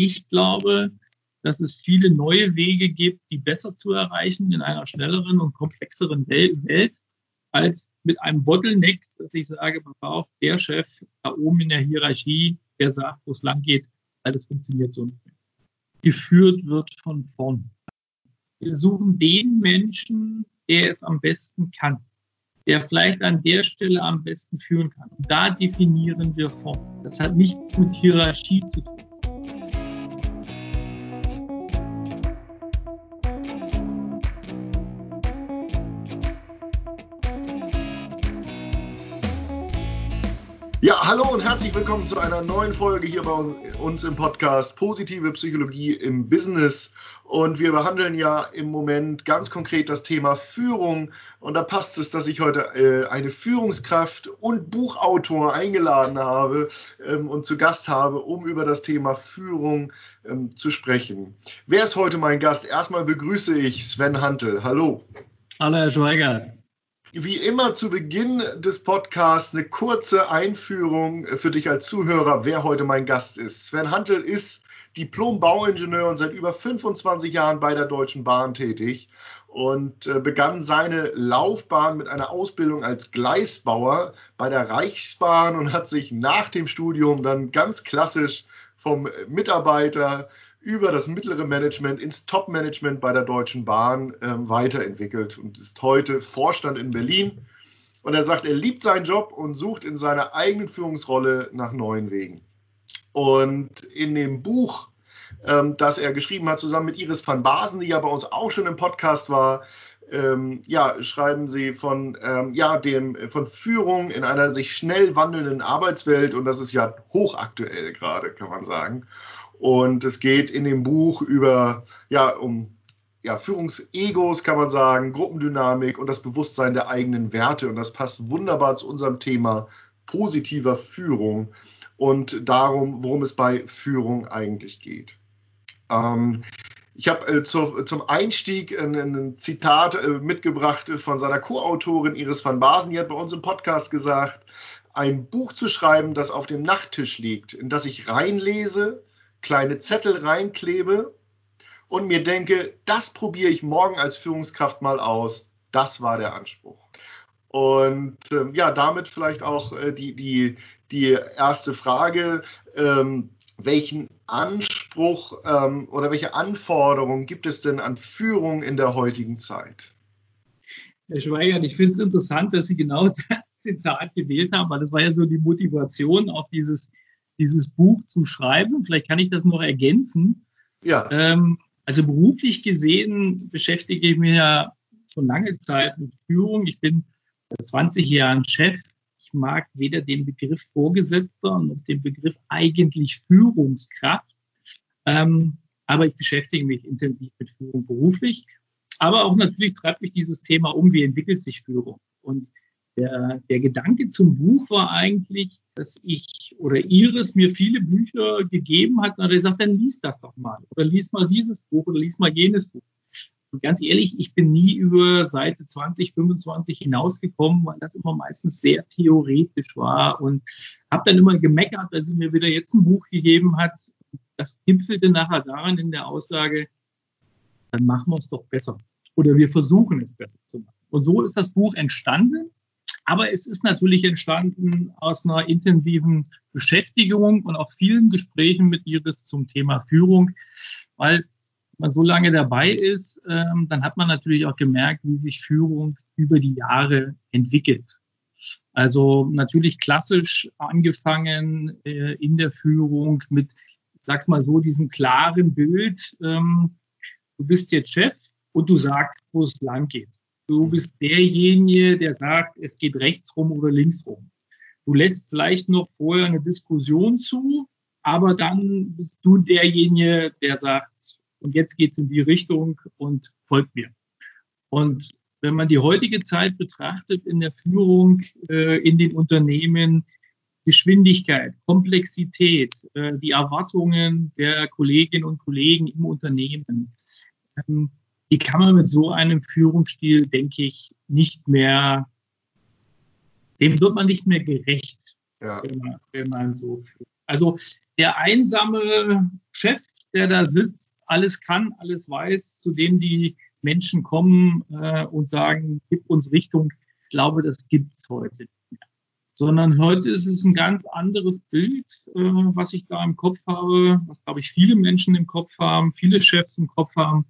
Ich glaube, dass es viele neue Wege gibt, die besser zu erreichen in einer schnelleren und komplexeren Welt, als mit einem Bottleneck, dass ich sage, pass auf, der Chef da oben in der Hierarchie, der sagt, wo es lang geht, weil das funktioniert so nicht mehr. Geführt wird von vorn. Wir suchen den Menschen, der es am besten kann, der vielleicht an der Stelle am besten führen kann. Und da definieren wir vorn. Das hat nichts mit Hierarchie zu tun. Ja, hallo und herzlich willkommen zu einer neuen Folge hier bei uns im Podcast Positive Psychologie im Business. Und wir behandeln ja im Moment ganz konkret das Thema Führung. Und da passt es, dass ich heute äh, eine Führungskraft und Buchautor eingeladen habe ähm, und zu Gast habe, um über das Thema Führung ähm, zu sprechen. Wer ist heute mein Gast? Erstmal begrüße ich Sven Hantel. Hallo. Hallo, Herr Schweiger wie immer zu Beginn des Podcasts eine kurze Einführung für dich als Zuhörer, wer heute mein Gast ist. Sven Hantel ist Diplom-Bauingenieur und seit über 25 Jahren bei der Deutschen Bahn tätig und äh, begann seine Laufbahn mit einer Ausbildung als Gleisbauer bei der Reichsbahn und hat sich nach dem Studium dann ganz klassisch vom Mitarbeiter über das mittlere Management ins Top-Management bei der Deutschen Bahn ähm, weiterentwickelt und ist heute Vorstand in Berlin. Und er sagt, er liebt seinen Job und sucht in seiner eigenen Führungsrolle nach neuen Wegen. Und in dem Buch, ähm, das er geschrieben hat, zusammen mit Iris van Basen, die ja bei uns auch schon im Podcast war, ähm, ja, schreiben sie von, ähm, ja, dem, von Führung in einer sich schnell wandelnden Arbeitswelt und das ist ja hochaktuell gerade, kann man sagen. Und es geht in dem Buch über, ja, um ja, Führungsegos, kann man sagen, Gruppendynamik und das Bewusstsein der eigenen Werte. Und das passt wunderbar zu unserem Thema positiver Führung und darum, worum es bei Führung eigentlich geht. Ähm, ich habe äh, zu, zum Einstieg ein, ein Zitat äh, mitgebracht von seiner Co-Autorin Iris van Basen. Die hat bei uns im Podcast gesagt, ein Buch zu schreiben, das auf dem Nachttisch liegt, in das ich reinlese, kleine Zettel reinklebe und mir denke, das probiere ich morgen als Führungskraft mal aus. Das war der Anspruch. Und ähm, ja, damit vielleicht auch äh, die, die, die erste Frage. Ähm, welchen Anspruch ähm, oder welche Anforderungen gibt es denn an Führung in der heutigen Zeit? Herr Schweigert, ich finde es interessant, dass Sie genau das Zitat gewählt haben, weil das war ja so die Motivation, auch dieses dieses Buch zu schreiben. Vielleicht kann ich das noch ergänzen. Ja. Ähm, also beruflich gesehen beschäftige ich mich ja schon lange Zeit mit Führung. Ich bin seit 20 Jahren Chef. Ich mag weder den Begriff Vorgesetzter noch den Begriff eigentlich Führungskraft. Ähm, aber ich beschäftige mich intensiv mit Führung beruflich. Aber auch natürlich treibt mich dieses Thema um, wie entwickelt sich Führung. Und der, der Gedanke zum Buch war eigentlich, dass ich oder Iris mir viele Bücher gegeben hat und hat gesagt, dann lies das doch mal oder lies mal dieses Buch oder lies mal jenes Buch. Und ganz ehrlich, ich bin nie über Seite 20, 25 hinausgekommen, weil das immer meistens sehr theoretisch war und habe dann immer gemeckert, dass sie mir wieder jetzt ein Buch gegeben hat. Das gipfelte nachher daran in der Aussage, dann machen wir es doch besser oder wir versuchen es besser zu machen. Und so ist das Buch entstanden. Aber es ist natürlich entstanden aus einer intensiven Beschäftigung und auch vielen Gesprächen mit Iris zum Thema Führung, weil man so lange dabei ist, ähm, dann hat man natürlich auch gemerkt, wie sich Führung über die Jahre entwickelt. Also natürlich klassisch angefangen äh, in der Führung mit, sag's mal so, diesem klaren Bild, ähm, du bist jetzt Chef und du sagst, wo es lang geht. Du bist derjenige, der sagt, es geht rechts rum oder links rum. Du lässt vielleicht noch vorher eine Diskussion zu, aber dann bist du derjenige, der sagt, und jetzt geht's in die Richtung und folgt mir. Und wenn man die heutige Zeit betrachtet in der Führung äh, in den Unternehmen, Geschwindigkeit, Komplexität, äh, die Erwartungen der Kolleginnen und Kollegen im Unternehmen, ähm, die kann man mit so einem Führungsstil, denke ich, nicht mehr, dem wird man nicht mehr gerecht, ja. wenn, man, wenn man so führt. Also der einsame Chef, der da sitzt, alles kann, alles weiß, zu dem die Menschen kommen äh, und sagen, gib uns Richtung. Ich glaube, das gibt's heute nicht mehr. Sondern heute ist es ein ganz anderes Bild, äh, was ich da im Kopf habe, was, glaube ich, viele Menschen im Kopf haben, viele Chefs im Kopf haben.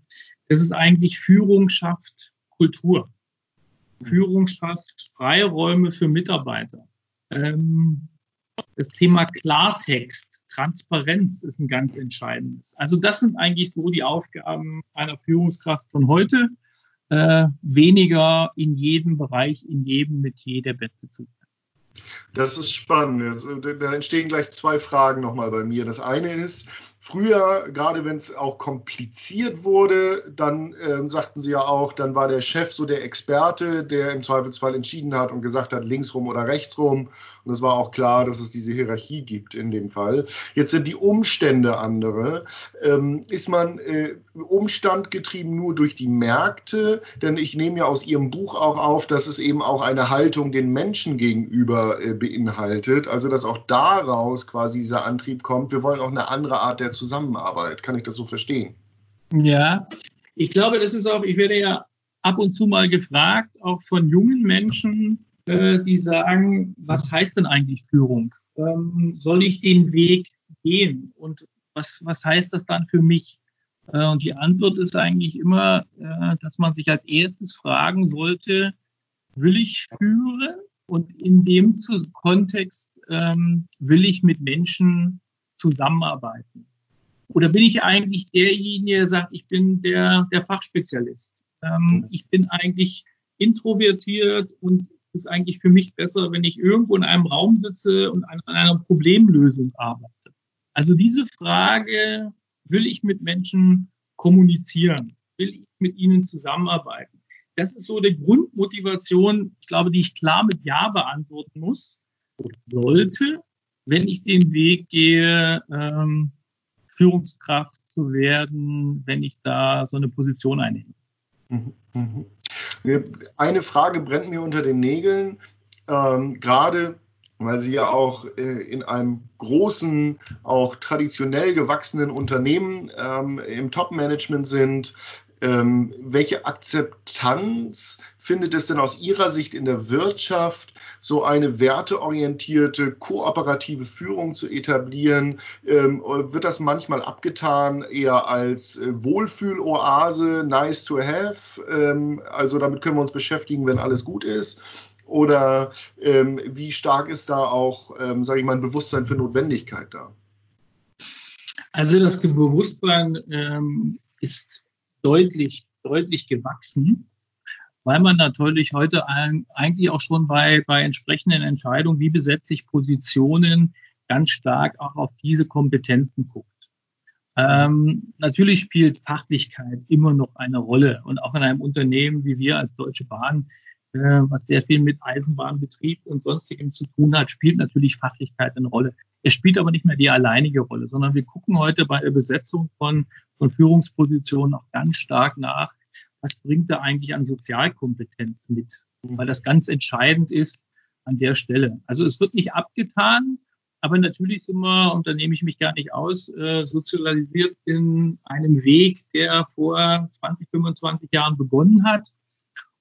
Das ist eigentlich Führung schafft Kultur. Führung schafft Freiräume für Mitarbeiter. Ähm, das Thema Klartext, Transparenz ist ein ganz entscheidendes. Also das sind eigentlich so die Aufgaben einer Führungskraft von heute. Äh, weniger in jedem Bereich, in jedem Metier der Beste zu sein. Das ist spannend. Da entstehen gleich zwei Fragen nochmal bei mir. Das eine ist, Früher, gerade wenn es auch kompliziert wurde, dann äh, sagten sie ja auch, dann war der Chef so der Experte, der im Zweifelsfall entschieden hat und gesagt hat, linksrum oder rechtsrum. Und es war auch klar, dass es diese Hierarchie gibt in dem Fall. Jetzt sind die Umstände andere. Ähm, ist man äh, Umstand getrieben nur durch die Märkte? Denn ich nehme ja aus Ihrem Buch auch auf, dass es eben auch eine Haltung den Menschen gegenüber äh, beinhaltet. Also dass auch daraus quasi dieser Antrieb kommt. Wir wollen auch eine andere Art der Zusammenarbeit. Kann ich das so verstehen? Ja, ich glaube, das ist auch, ich werde ja ab und zu mal gefragt, auch von jungen Menschen, äh, die sagen, was heißt denn eigentlich Führung? Ähm, soll ich den Weg gehen? Und was, was heißt das dann für mich? Äh, und die Antwort ist eigentlich immer, äh, dass man sich als erstes fragen sollte, will ich führen? Und in dem Kontext ähm, will ich mit Menschen zusammenarbeiten. Oder bin ich eigentlich derjenige, der sagt, ich bin der, der Fachspezialist? Ähm, ich bin eigentlich introvertiert und ist eigentlich für mich besser, wenn ich irgendwo in einem Raum sitze und an, an einer Problemlösung arbeite. Also diese Frage, will ich mit Menschen kommunizieren? Will ich mit ihnen zusammenarbeiten? Das ist so die Grundmotivation, ich glaube, die ich klar mit Ja beantworten muss oder sollte, wenn ich den Weg gehe, ähm, Führungskraft zu werden, wenn ich da so eine Position einnehme. Mhm, mhm. Eine Frage brennt mir unter den Nägeln, ähm, gerade weil Sie ja auch äh, in einem großen, auch traditionell gewachsenen Unternehmen ähm, im Top-Management sind. Ähm, welche Akzeptanz findet es denn aus Ihrer Sicht in der Wirtschaft, so eine werteorientierte, kooperative Führung zu etablieren? Ähm, wird das manchmal abgetan eher als äh, Wohlfühloase, nice to have? Ähm, also damit können wir uns beschäftigen, wenn alles gut ist. Oder ähm, wie stark ist da auch, ähm, sage ich mal, ein Bewusstsein für Notwendigkeit da? Also das Bewusstsein ähm, ist deutlich, deutlich gewachsen weil man natürlich heute eigentlich auch schon bei, bei entsprechenden Entscheidungen, wie besetze ich Positionen, ganz stark auch auf diese Kompetenzen guckt. Ähm, natürlich spielt Fachlichkeit immer noch eine Rolle und auch in einem Unternehmen wie wir als Deutsche Bahn, äh, was sehr viel mit Eisenbahnbetrieb und sonstigem zu tun hat, spielt natürlich Fachlichkeit eine Rolle. Es spielt aber nicht mehr die alleinige Rolle, sondern wir gucken heute bei der Besetzung von, von Führungspositionen auch ganz stark nach, was bringt er eigentlich an Sozialkompetenz mit? Weil das ganz entscheidend ist an der Stelle. Also es wird nicht abgetan, aber natürlich sind wir, und da nehme ich mich gar nicht aus, äh, sozialisiert in einem Weg, der vor 20, 25 Jahren begonnen hat.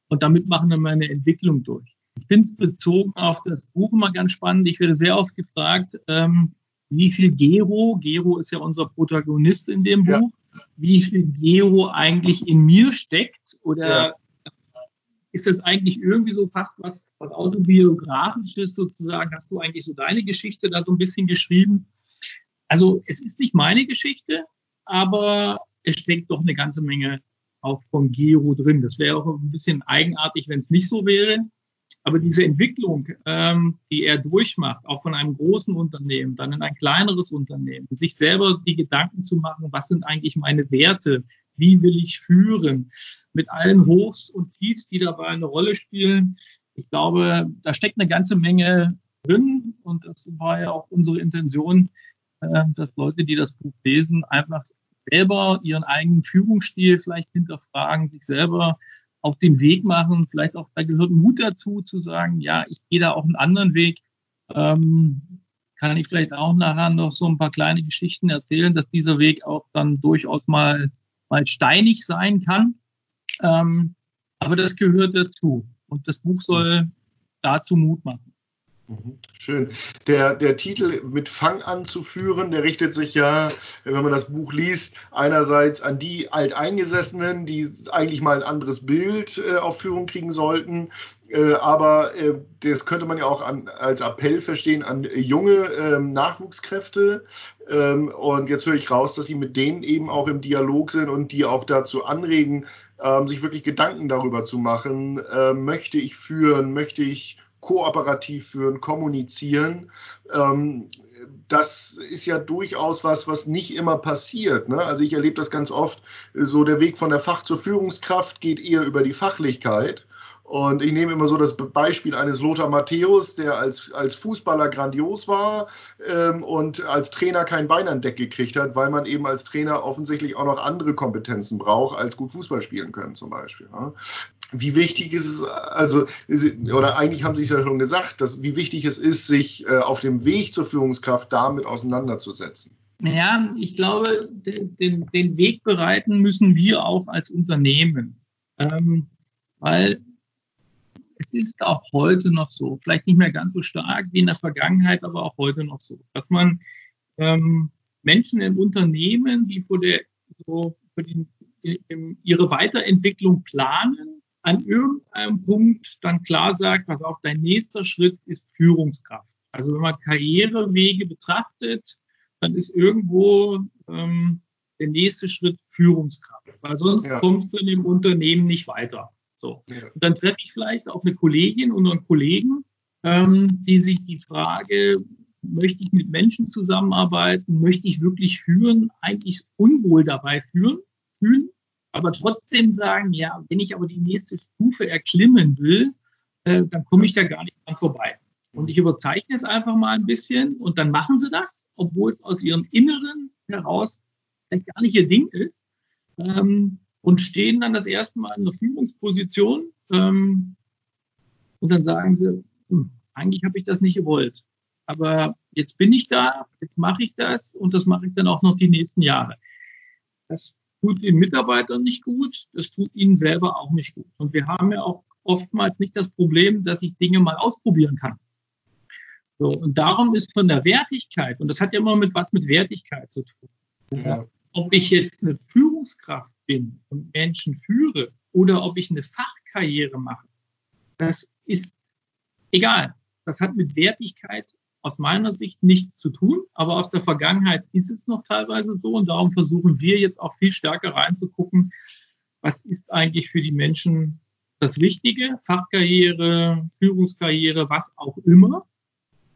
Und damit machen wir eine Entwicklung durch. Ich finde es bezogen auf das Buch immer ganz spannend. Ich werde sehr oft gefragt, ähm, wie viel Gero, Gero ist ja unser Protagonist in dem Buch, wie viel Geo eigentlich in mir steckt oder ja. ist das eigentlich irgendwie so fast was, was autobiografisches sozusagen? Hast du eigentlich so deine Geschichte da so ein bisschen geschrieben? Also es ist nicht meine Geschichte, aber es steckt doch eine ganze Menge auch von Gero drin. Das wäre auch ein bisschen eigenartig, wenn es nicht so wäre. Aber diese Entwicklung, ähm, die er durchmacht, auch von einem großen Unternehmen, dann in ein kleineres Unternehmen, sich selber die Gedanken zu machen, was sind eigentlich meine Werte, wie will ich führen, mit allen Hochs und Tiefs, die dabei eine Rolle spielen. Ich glaube, da steckt eine ganze Menge drin und das war ja auch unsere Intention, äh, dass Leute, die das Buch lesen, einfach selber ihren eigenen Führungsstil vielleicht hinterfragen, sich selber auf den Weg machen. Vielleicht auch, da gehört Mut dazu, zu sagen, ja, ich gehe da auch einen anderen Weg. Ähm, kann ich vielleicht auch nachher noch so ein paar kleine Geschichten erzählen, dass dieser Weg auch dann durchaus mal, mal steinig sein kann. Ähm, aber das gehört dazu. Und das Buch soll dazu Mut machen. Mhm. Schön. Der, der Titel mit Fang an zu führen, der richtet sich ja, wenn man das Buch liest, einerseits an die Alteingesessenen, die eigentlich mal ein anderes Bild äh, auf Führung kriegen sollten, äh, aber äh, das könnte man ja auch an, als Appell verstehen an junge ähm, Nachwuchskräfte. Ähm, und jetzt höre ich raus, dass Sie mit denen eben auch im Dialog sind und die auch dazu anregen, ähm, sich wirklich Gedanken darüber zu machen, äh, möchte ich führen, möchte ich kooperativ führen, kommunizieren. Ähm, das ist ja durchaus was, was nicht immer passiert. Ne? Also ich erlebe das ganz oft, so der Weg von der Fach zur Führungskraft geht eher über die Fachlichkeit. Und ich nehme immer so das Beispiel eines Lothar Matthäus, der als, als Fußballer grandios war ähm, und als Trainer kein Bein an Deck gekriegt hat, weil man eben als Trainer offensichtlich auch noch andere Kompetenzen braucht, als gut Fußball spielen können zum Beispiel. Ja. Wie wichtig ist es, also, oder eigentlich haben Sie es ja schon gesagt, dass, wie wichtig es ist, sich äh, auf dem Weg zur Führungskraft damit auseinanderzusetzen. Ja, ich glaube, den, den Weg bereiten müssen wir auch als Unternehmen. Ähm, weil es ist auch heute noch so, vielleicht nicht mehr ganz so stark wie in der Vergangenheit, aber auch heute noch so, dass man ähm, Menschen im Unternehmen, die vor der, so für den, ihre Weiterentwicklung planen, an irgendeinem Punkt dann klar sagt, was auch dein nächster Schritt ist Führungskraft. Also wenn man Karrierewege betrachtet, dann ist irgendwo ähm, der nächste Schritt Führungskraft, weil sonst ja. kommst du in dem Unternehmen nicht weiter. So. Ja. Und dann treffe ich vielleicht auch eine Kollegin und einen Kollegen, ähm, die sich die Frage, möchte ich mit Menschen zusammenarbeiten, möchte ich wirklich führen, eigentlich unwohl dabei führen, fühlen, aber trotzdem sagen, ja, wenn ich aber die nächste Stufe erklimmen will, äh, dann komme ich da gar nicht dran vorbei. Und ich überzeichne es einfach mal ein bisschen und dann machen sie das, obwohl es aus ihrem Inneren heraus vielleicht gar nicht ihr Ding ist. Ähm, und stehen dann das erste Mal in der Führungsposition ähm, und dann sagen sie, hm, eigentlich habe ich das nicht gewollt. Aber jetzt bin ich da, jetzt mache ich das und das mache ich dann auch noch die nächsten Jahre. Das tut den Mitarbeitern nicht gut, das tut ihnen selber auch nicht gut. Und wir haben ja auch oftmals nicht das Problem, dass ich Dinge mal ausprobieren kann. So, und darum ist von der Wertigkeit, und das hat ja immer mit was mit Wertigkeit zu tun. Ja ob ich jetzt eine Führungskraft bin und Menschen führe oder ob ich eine Fachkarriere mache, das ist egal. Das hat mit Wertigkeit aus meiner Sicht nichts zu tun, aber aus der Vergangenheit ist es noch teilweise so und darum versuchen wir jetzt auch viel stärker reinzugucken, was ist eigentlich für die Menschen das Wichtige, Fachkarriere, Führungskarriere, was auch immer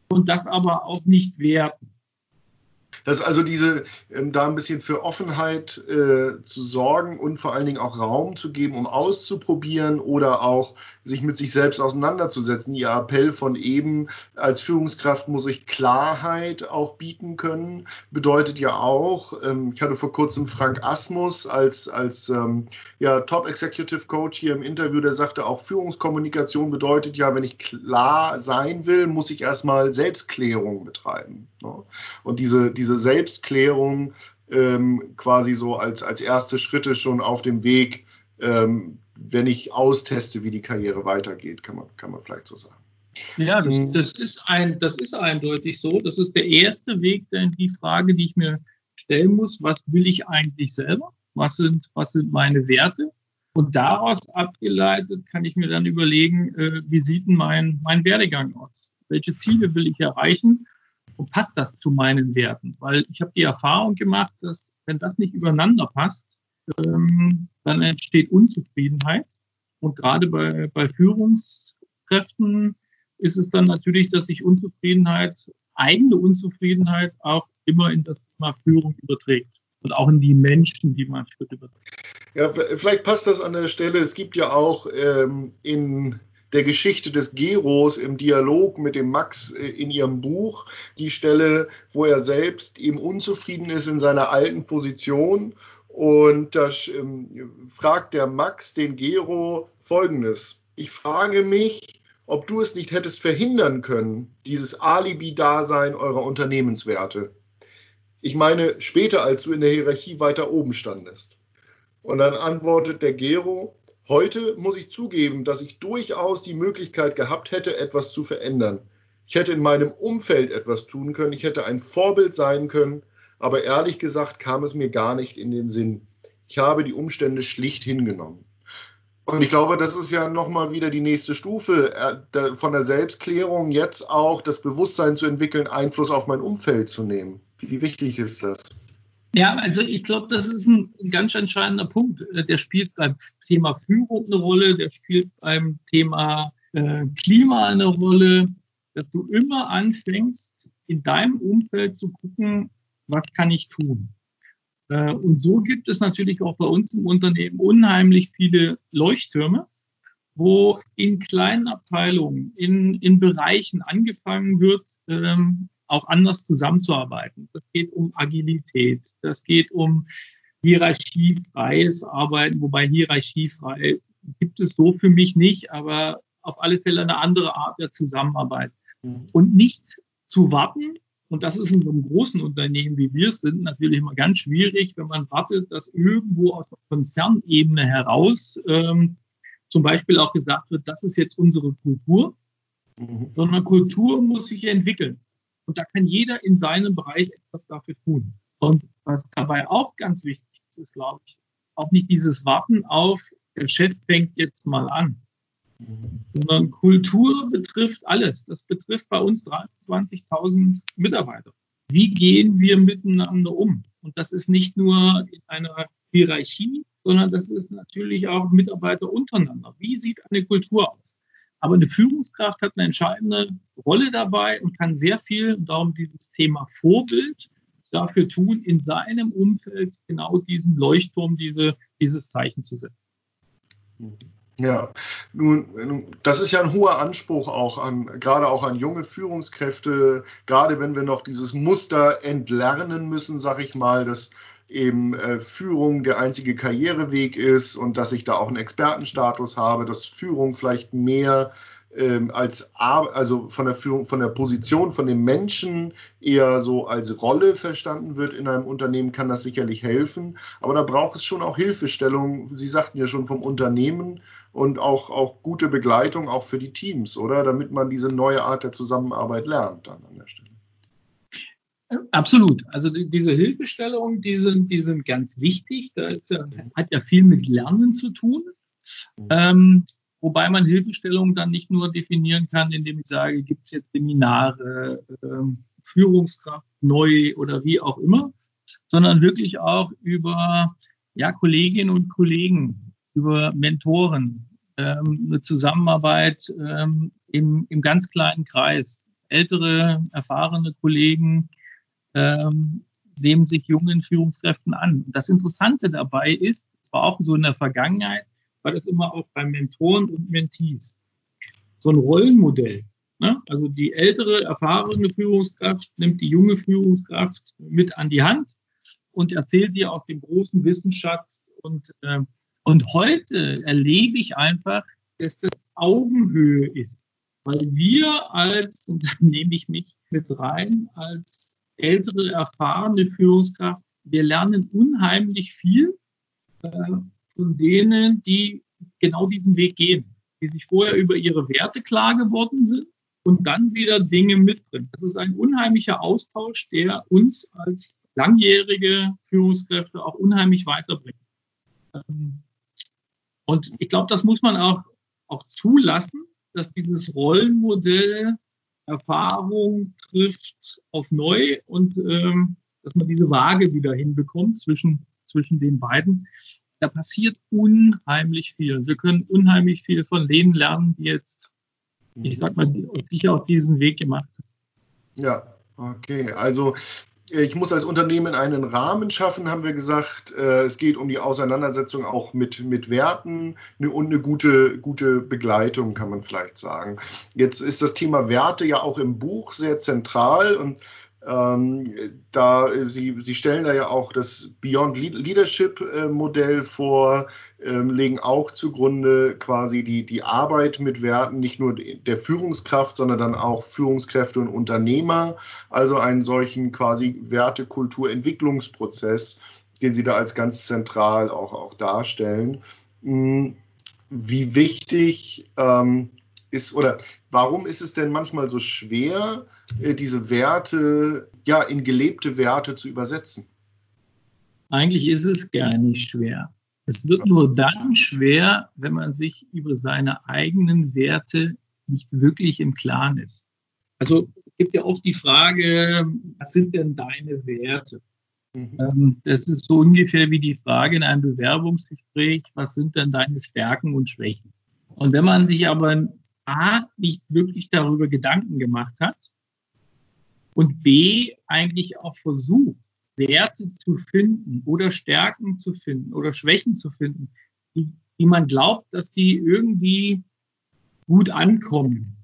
und das aber auch nicht werten. Dass also diese, ähm, da ein bisschen für Offenheit äh, zu sorgen und vor allen Dingen auch Raum zu geben, um auszuprobieren oder auch sich mit sich selbst auseinanderzusetzen. Ihr Appell von eben, als Führungskraft muss ich Klarheit auch bieten können, bedeutet ja auch, ähm, ich hatte vor kurzem Frank Asmus als, als ähm, ja, Top Executive Coach hier im Interview, der sagte auch, Führungskommunikation bedeutet ja, wenn ich klar sein will, muss ich erstmal Selbstklärung betreiben. Ne? Und diese, diese Selbstklärung ähm, quasi so als, als erste Schritte schon auf dem Weg, ähm, wenn ich austeste, wie die Karriere weitergeht, kann man, kann man vielleicht so sagen. Ja, das, hm. das, ist ein, das ist eindeutig so. Das ist der erste Weg, denn die Frage, die ich mir stellen muss, was will ich eigentlich selber? Was sind, was sind meine Werte? Und daraus abgeleitet kann ich mir dann überlegen, äh, wie sieht denn mein, mein Werdegang aus? Welche Ziele will ich erreichen? Und passt das zu meinen Werten? Weil ich habe die Erfahrung gemacht, dass wenn das nicht übereinander passt, ähm, dann entsteht Unzufriedenheit. Und gerade bei, bei Führungskräften ist es dann natürlich, dass sich Unzufriedenheit, eigene Unzufriedenheit auch immer in das Thema Führung überträgt und auch in die Menschen, die man führt, überträgt. Ja, vielleicht passt das an der Stelle. Es gibt ja auch ähm, in der Geschichte des Geros im Dialog mit dem Max äh, in ihrem Buch die Stelle, wo er selbst eben unzufrieden ist in seiner alten Position und da ähm, fragt der Max den Gero folgendes. Ich frage mich, ob du es nicht hättest verhindern können, dieses Alibi-Dasein eurer Unternehmenswerte. Ich meine, später, als du in der Hierarchie weiter oben standest. Und dann antwortet der Gero, heute muss ich zugeben, dass ich durchaus die Möglichkeit gehabt hätte, etwas zu verändern. Ich hätte in meinem Umfeld etwas tun können, ich hätte ein Vorbild sein können, aber ehrlich gesagt kam es mir gar nicht in den Sinn. Ich habe die Umstände schlicht hingenommen. Und ich glaube, das ist ja nochmal wieder die nächste Stufe äh, von der Selbstklärung, jetzt auch das Bewusstsein zu entwickeln, Einfluss auf mein Umfeld zu nehmen. Wie wichtig ist das? Ja, also ich glaube, das ist ein, ganz entscheidender Punkt. Äh, der spielt beim Thema Führung eine Rolle, der spielt beim Thema äh, Klima eine Rolle, dass du immer anfängst, in deinem Umfeld zu gucken, was kann ich tun? Äh, und so gibt es natürlich auch bei uns im Unternehmen unheimlich viele Leuchttürme, wo in kleinen Abteilungen, in, in Bereichen angefangen wird, ähm, auch anders zusammenzuarbeiten. Das geht um Agilität, das geht um hierarchiefreies Arbeiten, wobei hierarchiefrei gibt es so für mich nicht, aber auf alle Fälle eine andere Art der Zusammenarbeit. Mhm. Und nicht zu warten, und das ist in so einem großen Unternehmen, wie wir es sind, natürlich immer ganz schwierig, wenn man wartet, dass irgendwo aus der Konzernebene heraus ähm, zum Beispiel auch gesagt wird, das ist jetzt unsere Kultur, mhm. sondern Kultur muss sich entwickeln. Und da kann jeder in seinem Bereich etwas dafür tun. Und was dabei auch ganz wichtig ist, ist, glaube ich, auch nicht dieses Warten auf, der Chef fängt jetzt mal an, sondern Kultur betrifft alles. Das betrifft bei uns 23.000 Mitarbeiter. Wie gehen wir miteinander um? Und das ist nicht nur in einer Hierarchie, sondern das ist natürlich auch Mitarbeiter untereinander. Wie sieht eine Kultur aus? Aber eine Führungskraft hat eine entscheidende Rolle dabei und kann sehr viel, darum dieses Thema Vorbild, dafür tun, in seinem Umfeld genau diesen Leuchtturm, diese, dieses Zeichen zu setzen. Ja, nun, das ist ja ein hoher Anspruch auch an, gerade auch an junge Führungskräfte, gerade wenn wir noch dieses Muster entlernen müssen, sag ich mal, dass eben äh, Führung der einzige Karriereweg ist und dass ich da auch einen Expertenstatus habe, dass Führung vielleicht mehr ähm, als also von der Führung, von der Position von dem Menschen eher so als Rolle verstanden wird in einem Unternehmen, kann das sicherlich helfen. Aber da braucht es schon auch Hilfestellung. Sie sagten ja schon vom Unternehmen und auch, auch gute Begleitung auch für die Teams, oder? Damit man diese neue Art der Zusammenarbeit lernt dann an der Stelle. Absolut. Also diese Hilfestellungen, die sind, die sind ganz wichtig. Das ja, hat ja viel mit Lernen zu tun. Mhm. Ähm, wobei man Hilfestellungen dann nicht nur definieren kann, indem ich sage, gibt es jetzt Seminare, ähm, Führungskraft neu oder wie auch immer, sondern wirklich auch über ja, Kolleginnen und Kollegen, über Mentoren, ähm, eine Zusammenarbeit ähm, im, im ganz kleinen Kreis. Ältere, erfahrene Kollegen, ähm, nehmen sich jungen Führungskräften an. Und das Interessante dabei ist, es war auch so in der Vergangenheit, war das immer auch bei Mentoren und Mentees. So ein Rollenmodell. Ne? Also die ältere, erfahrene Führungskraft nimmt die junge Führungskraft mit an die Hand und erzählt ihr aus dem großen Wissensschatz. Und, äh, und heute erlebe ich einfach, dass das Augenhöhe ist. Weil wir als, und da nehme ich mich mit rein, als ältere, erfahrene Führungskraft, wir lernen unheimlich viel äh, von denen, die genau diesen Weg gehen, die sich vorher über ihre Werte klar geworden sind und dann wieder Dinge mitbringen. Das ist ein unheimlicher Austausch, der uns als langjährige Führungskräfte auch unheimlich weiterbringt. Ähm, und ich glaube, das muss man auch, auch zulassen, dass dieses Rollenmodell Erfahrung trifft auf neu und ähm, dass man diese Waage wieder hinbekommt zwischen, zwischen den beiden. Da passiert unheimlich viel. Wir können unheimlich viel von denen lernen, die jetzt, ich sag mal, sicher auch diesen Weg gemacht haben. Ja, okay. Also ich muss als Unternehmen einen Rahmen schaffen, haben wir gesagt. Äh, es geht um die Auseinandersetzung auch mit, mit Werten und eine gute, gute Begleitung, kann man vielleicht sagen. Jetzt ist das Thema Werte ja auch im Buch sehr zentral und Ähm, da, Sie, Sie stellen da ja auch das Beyond Leadership äh, Modell vor, ähm, legen auch zugrunde quasi die, die Arbeit mit Werten, nicht nur der Führungskraft, sondern dann auch Führungskräfte und Unternehmer, also einen solchen quasi Wertekulturentwicklungsprozess, den Sie da als ganz zentral auch, auch darstellen. Hm, wie wichtig ähm, ist oder warum ist es denn manchmal so schwer, äh, diese Werte ja in gelebte Werte zu übersetzen? Eigentlich ist es gar nicht schwer. Es wird nur dann schwer, wenn man sich über seine eigenen Werte nicht wirklich im Klaren ist. Also es gibt ja oft die Frage, was sind denn deine Werte? Mhm. Ähm, das ist so ungefähr wie die Frage in einem Bewerbungsgespräch, was sind denn deine Stärken und Schwächen? Und wenn man sich aber A, nicht wirklich darüber Gedanken gemacht hat und B, eigentlich auch versucht, Werte zu finden oder Stärken zu finden oder Schwächen zu finden, die, die man glaubt, dass die irgendwie gut ankommen.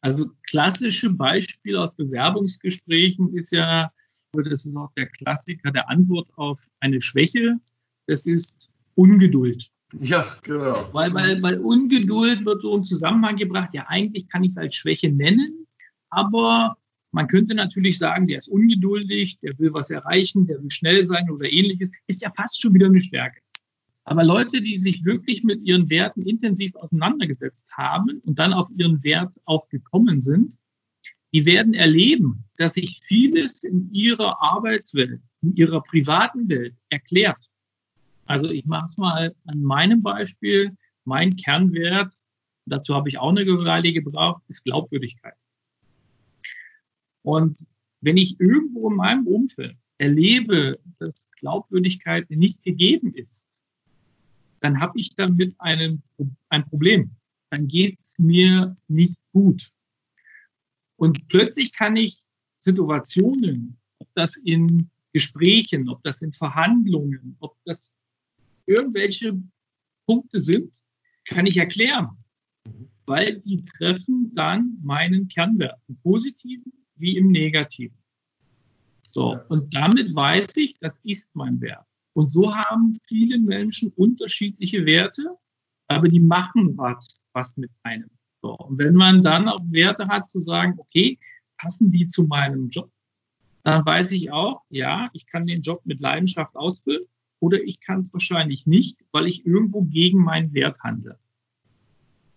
Also klassische Beispiel aus Bewerbungsgesprächen ist ja, das ist auch der Klassiker der Antwort auf eine Schwäche, das ist Ungeduld. Ja, genau. Weil, weil, weil Ungeduld wird so im Zusammenhang gebracht, ja, eigentlich kann ich es als Schwäche nennen, aber man könnte natürlich sagen, der ist ungeduldig, der will was erreichen, der will schnell sein oder ähnliches, ist ja fast schon wieder eine Stärke. Aber Leute, die sich wirklich mit ihren Werten intensiv auseinandergesetzt haben und dann auf ihren Wert auch gekommen sind, die werden erleben, dass sich vieles in ihrer Arbeitswelt, in ihrer privaten Welt erklärt. Also ich mache es mal an meinem Beispiel. Mein Kernwert, dazu habe ich auch eine Weile gebraucht, ist Glaubwürdigkeit. Und wenn ich irgendwo in meinem Umfeld erlebe, dass Glaubwürdigkeit nicht gegeben ist, dann habe ich damit einen, ein Problem. Dann geht es mir nicht gut. Und plötzlich kann ich Situationen, ob das in Gesprächen, ob das in Verhandlungen, ob das irgendwelche Punkte sind, kann ich erklären, weil die treffen dann meinen Kernwert, im positiven wie im negativen. So, und damit weiß ich, das ist mein Wert. Und so haben viele Menschen unterschiedliche Werte, aber die machen was, was mit einem. So, und wenn man dann auch Werte hat, zu sagen, okay, passen die zu meinem Job, dann weiß ich auch, ja, ich kann den Job mit Leidenschaft ausfüllen oder ich kann es wahrscheinlich nicht, weil ich irgendwo gegen meinen Wert handle.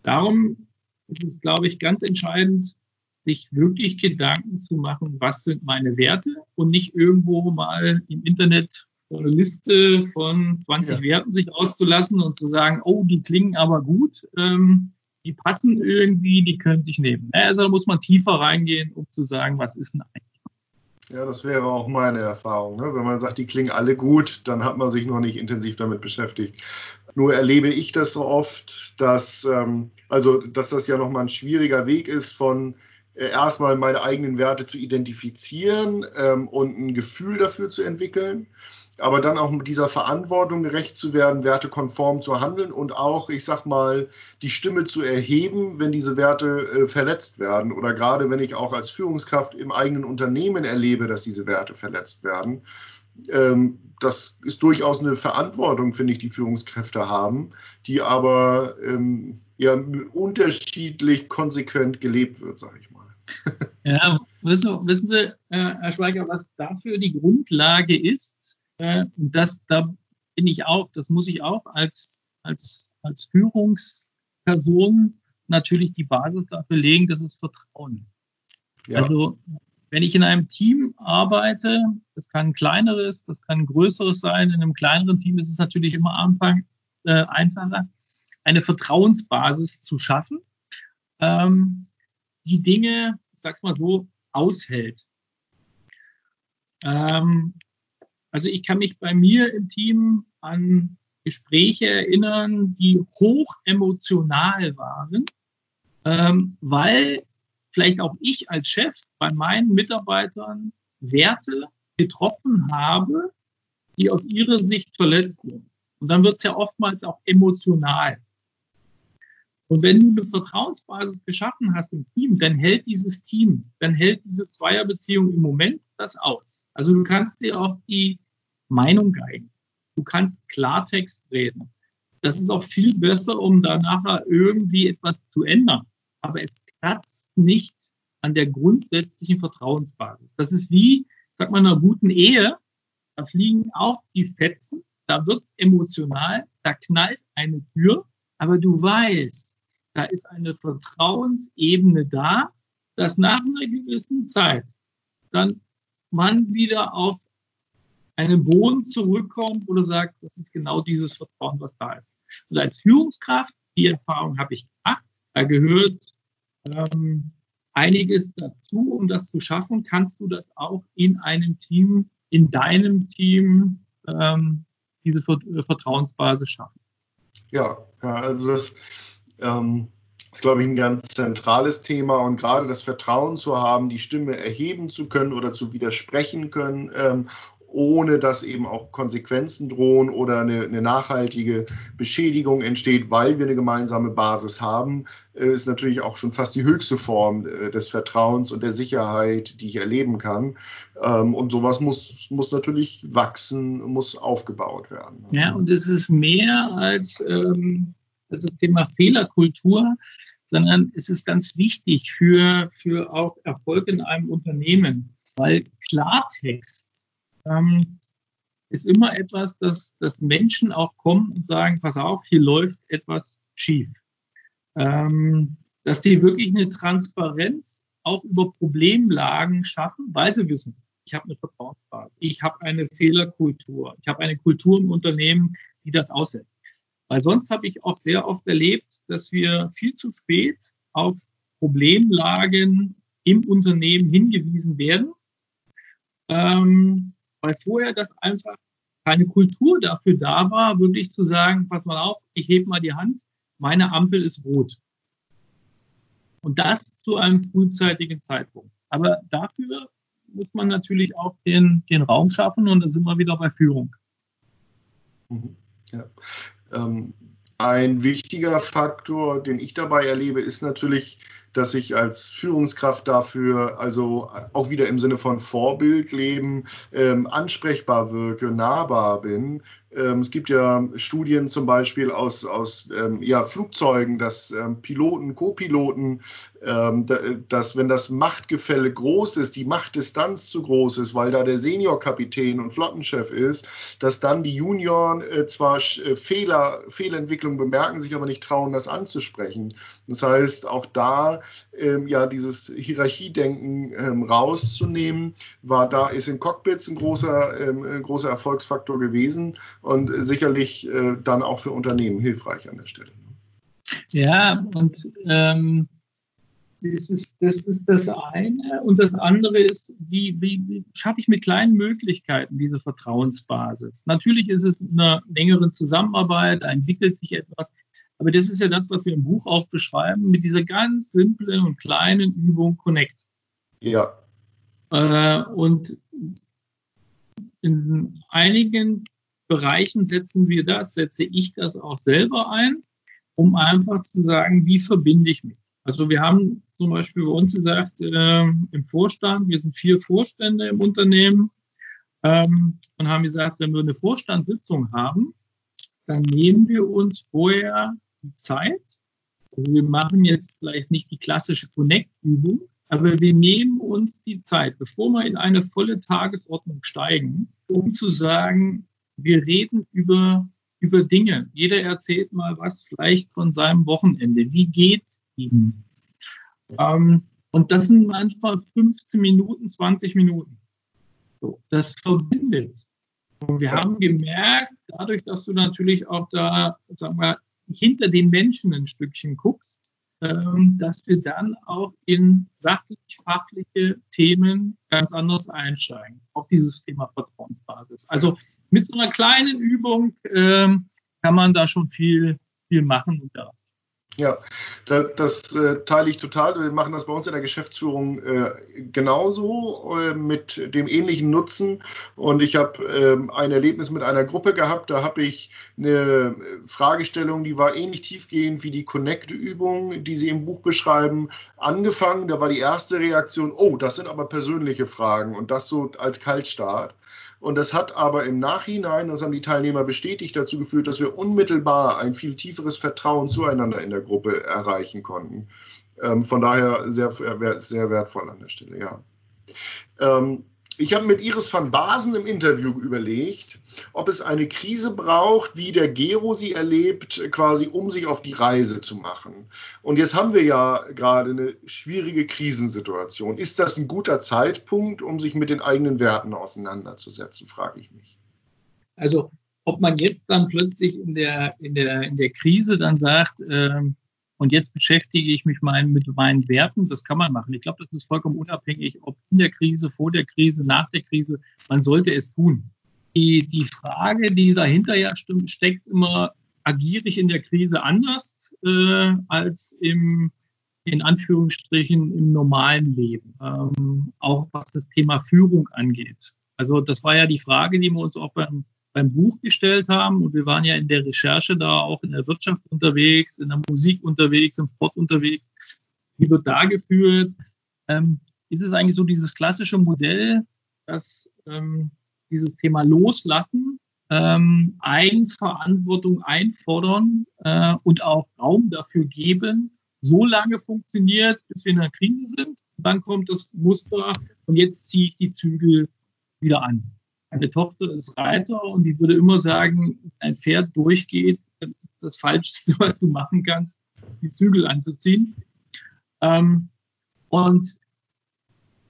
Darum ist es, glaube ich, ganz entscheidend, sich wirklich Gedanken zu machen, was sind meine Werte und nicht irgendwo mal im Internet eine Liste von 20 ja. Werten sich auszulassen und zu sagen, oh, die klingen aber gut, ähm, die passen irgendwie, die könnte ich nehmen. Also da muss man tiefer reingehen, um zu sagen, was ist denn eigentlich ja, das wäre auch meine Erfahrung. Ne? Wenn man sagt, die klingen alle gut, dann hat man sich noch nicht intensiv damit beschäftigt. Nur erlebe ich das so oft, dass, ähm, also, dass das ja nochmal ein schwieriger Weg ist von äh, erstmal meine eigenen Werte zu identifizieren ähm, und ein Gefühl dafür zu entwickeln aber dann auch mit dieser Verantwortung gerecht zu werden, wertekonform zu handeln und auch, ich sag mal, die Stimme zu erheben, wenn diese Werte äh, verletzt werden oder gerade wenn ich auch als Führungskraft im eigenen Unternehmen erlebe, dass diese Werte verletzt werden. Ähm, das ist durchaus eine Verantwortung, finde ich, die Führungskräfte haben, die aber ähm, ja unterschiedlich konsequent gelebt wird, sage ich mal. Ja, wissen, wissen Sie, äh, Herr Schweiger, was dafür die Grundlage ist? Äh, und das, da bin ich auch, das muss ich auch als, als, als Führungsperson natürlich die Basis dafür legen, das ist Vertrauen. Ja. Also, wenn ich in einem Team arbeite, das kann ein kleineres, das kann ein größeres sein. In einem kleineren Team ist es natürlich immer Anfang, äh, einfacher, eine Vertrauensbasis zu schaffen, ähm, die Dinge, ich sag's mal so, aushält. Ähm, also ich kann mich bei mir im Team an Gespräche erinnern, die hoch emotional waren, ähm, weil vielleicht auch ich als Chef bei meinen Mitarbeitern Werte getroffen habe, die aus ihrer Sicht verletzt wurden. Und dann wird es ja oftmals auch emotional. Und wenn du eine Vertrauensbasis geschaffen hast im Team, dann hält dieses Team, dann hält diese Zweierbeziehung im Moment das aus. Also du kannst dir auch die Meinung geigen. Du kannst Klartext reden. Das ist auch viel besser, um da nachher irgendwie etwas zu ändern. Aber es kratzt nicht an der grundsätzlichen Vertrauensbasis. Das ist wie, sag mal, einer guten Ehe. Da fliegen auch die Fetzen, da wird's emotional, da knallt eine Tür, aber du weißt, da ist eine Vertrauensebene da, dass nach einer gewissen Zeit dann man wieder auf einen Boden zurückkommt, wo du sagst, das ist genau dieses Vertrauen, was da ist. Und als Führungskraft, die Erfahrung habe ich gemacht, da gehört ähm, einiges dazu, um das zu schaffen. Kannst du das auch in einem Team, in deinem Team, ähm, diese Vertrauensbasis schaffen? Ja also das ähm, ist, glaube ich, ein ganz zentrales Thema und gerade das Vertrauen zu haben, die Stimme erheben zu können oder zu widersprechen können, ähm, ohne dass eben auch Konsequenzen drohen oder eine, eine, nachhaltige Beschädigung entsteht, weil wir eine gemeinsame Basis haben, äh, ist natürlich auch schon fast die höchste Form äh, des Vertrauens und der Sicherheit, die ich erleben kann. Ähm, und sowas muss, muss natürlich wachsen, muss aufgebaut werden. Ja, und es ist mehr als ähm, das Thema Fehlerkultur, sondern es ist ganz wichtig für, für auch Erfolg in einem Unternehmen, weil Klartext ähm, ist immer etwas, dass, dass Menschen auch kommen und sagen, pass auf, hier läuft etwas schief. Ähm, dass die wirklich eine Transparenz auch über Problemlagen schaffen, weil sie wissen, ich habe eine Vertrauensbasis, ich habe eine Fehlerkultur, ich habe eine Kultur im Unternehmen, die das aushält. Weil sonst habe ich auch sehr oft erlebt, dass wir viel zu spät auf Problemlagen im Unternehmen hingewiesen werden, ähm, weil vorher das einfach keine Kultur dafür da war, wirklich zu sagen, pass mal auf, ich hebe mal die Hand, meine Ampel ist rot. Und das zu einem frühzeitigen Zeitpunkt. Aber dafür muss man natürlich auch den, den Raum schaffen und da sind wir wieder bei Führung. Mhm. Ja. Ähm, ein wichtiger Faktor, den ich dabei erlebe, ist natürlich, dass ich als Führungskraft dafür, also auch wieder im Sinne von Vorbild leben, ähm, ansprechbar wirke, nahbar bin, ähm, es gibt ja Studien zum Beispiel aus, aus ähm, ja, Flugzeugen, dass ähm, Piloten, Co-Piloten, ähm, da, dass wenn das Machtgefälle groß ist, die Machtdistanz zu groß ist, weil da der Seniorkapitän und Flottenchef ist, dass dann die Junioren äh, zwar äh, Fehler, Fehlentwicklung bemerken, sich aber nicht trauen, das anzusprechen. Das heißt, auch da ähm, ja dieses Hierarchiedenken ähm, rauszunehmen, war da ist in Cockpits ein großer, ein großer Erfolgsfaktor gewesen und sicherlich äh, dann auch für Unternehmen hilfreich an der Stelle. Ja, und ähm, das, ist, das ist das eine. Und das andere ist, wie, wie, wie schaffe ich mit kleinen Möglichkeiten diese Vertrauensbasis? Natürlich ist es in einer längeren Zusammenarbeit, da entwickelt sich etwas. Aber das ist ja das, was wir im Buch auch beschreiben, mit dieser ganz simplen und kleinen Übung Connect. Ja. Äh, und in einigen Bereichen setzen wir das, setze ich das auch selber ein, um einfach zu sagen, wie verbinde ich mich. Also wir haben zum Beispiel bei uns gesagt, äh, im Vorstand, wir sind vier Vorstände im Unternehmen ähm, und haben gesagt, wenn wir eine Vorstandssitzung haben, dann nehmen wir uns vorher Zeit. Also wir machen jetzt vielleicht nicht die klassische Connect-Übung, aber wir nehmen uns die Zeit, bevor wir in eine volle Tagesordnung steigen, um zu sagen, wir reden über, über Dinge. Jeder erzählt mal was vielleicht von seinem Wochenende. Wie geht's ihm? Ähm, und das sind manchmal 15 Minuten, 20 Minuten. So, das verbindet. Und wir haben gemerkt, dadurch, dass du natürlich auch da, sagen wir, hinter den Menschen ein Stückchen guckst, ähm, dass wir dann auch in sachlich-fachliche Themen ganz anders einsteigen. Auch dieses Thema Vertrauensbasis. Also mit so einer kleinen Übung ähm, kann man da schon viel, viel machen. Und ja. Ja, das, das äh, teile ich total. Wir machen das bei uns in der Geschäftsführung äh, genauso äh, mit dem ähnlichen Nutzen. Und ich habe ähm, ein Erlebnis mit einer Gruppe gehabt. Da habe ich eine Fragestellung, die war ähnlich tiefgehend wie die Connect-Übung, die Sie im Buch beschreiben, angefangen. Da war die erste Reaktion, oh, das sind aber persönliche Fragen und das so als Kaltstart. Und das hat aber im Nachhinein, das haben die Teilnehmer bestätigt, dazu geführt, dass wir unmittelbar ein viel tieferes Vertrauen zueinander in der Gruppe erreichen konnten. Ähm, von daher sehr, sehr wertvoll an der Stelle, ja. Ähm, ich habe mit Iris van Basen im Interview überlegt, ob es eine Krise braucht, wie der Gero sie erlebt, quasi um sich auf die Reise zu machen. Und jetzt haben wir ja gerade eine schwierige Krisensituation. Ist das ein guter Zeitpunkt, um sich mit den eigenen Werten auseinanderzusetzen, frage ich mich. Also ob man jetzt dann plötzlich in der, in der, in der Krise dann sagt, ähm, und jetzt beschäftige ich mich mein, mit meinen Werten. Das kann man machen. Ich glaube, das ist vollkommen unabhängig, ob in der Krise, vor der Krise, nach der Krise. Man sollte es tun. Die, die Frage, die dahinter ja stimmt, steckt immer, agiere ich in der Krise anders äh, als im, in Anführungsstrichen, im normalen Leben. Ähm, auch was das Thema Führung angeht. Also das war ja die Frage, die wir uns auch beim beim Buch gestellt haben. Und wir waren ja in der Recherche da auch in der Wirtschaft unterwegs, in der Musik unterwegs, im Sport unterwegs. Wie wird da geführt? Ähm, ist es eigentlich so dieses klassische Modell, dass ähm, dieses Thema Loslassen, ähm, Eigenverantwortung einfordern äh, und auch Raum dafür geben, so lange funktioniert, bis wir in einer Krise sind. Dann kommt das Muster und jetzt ziehe ich die Zügel wieder an. Meine Tochter ist Reiter und die würde immer sagen, ein Pferd durchgeht, das ist Falschste, was du machen kannst, die Zügel anzuziehen. Ähm, und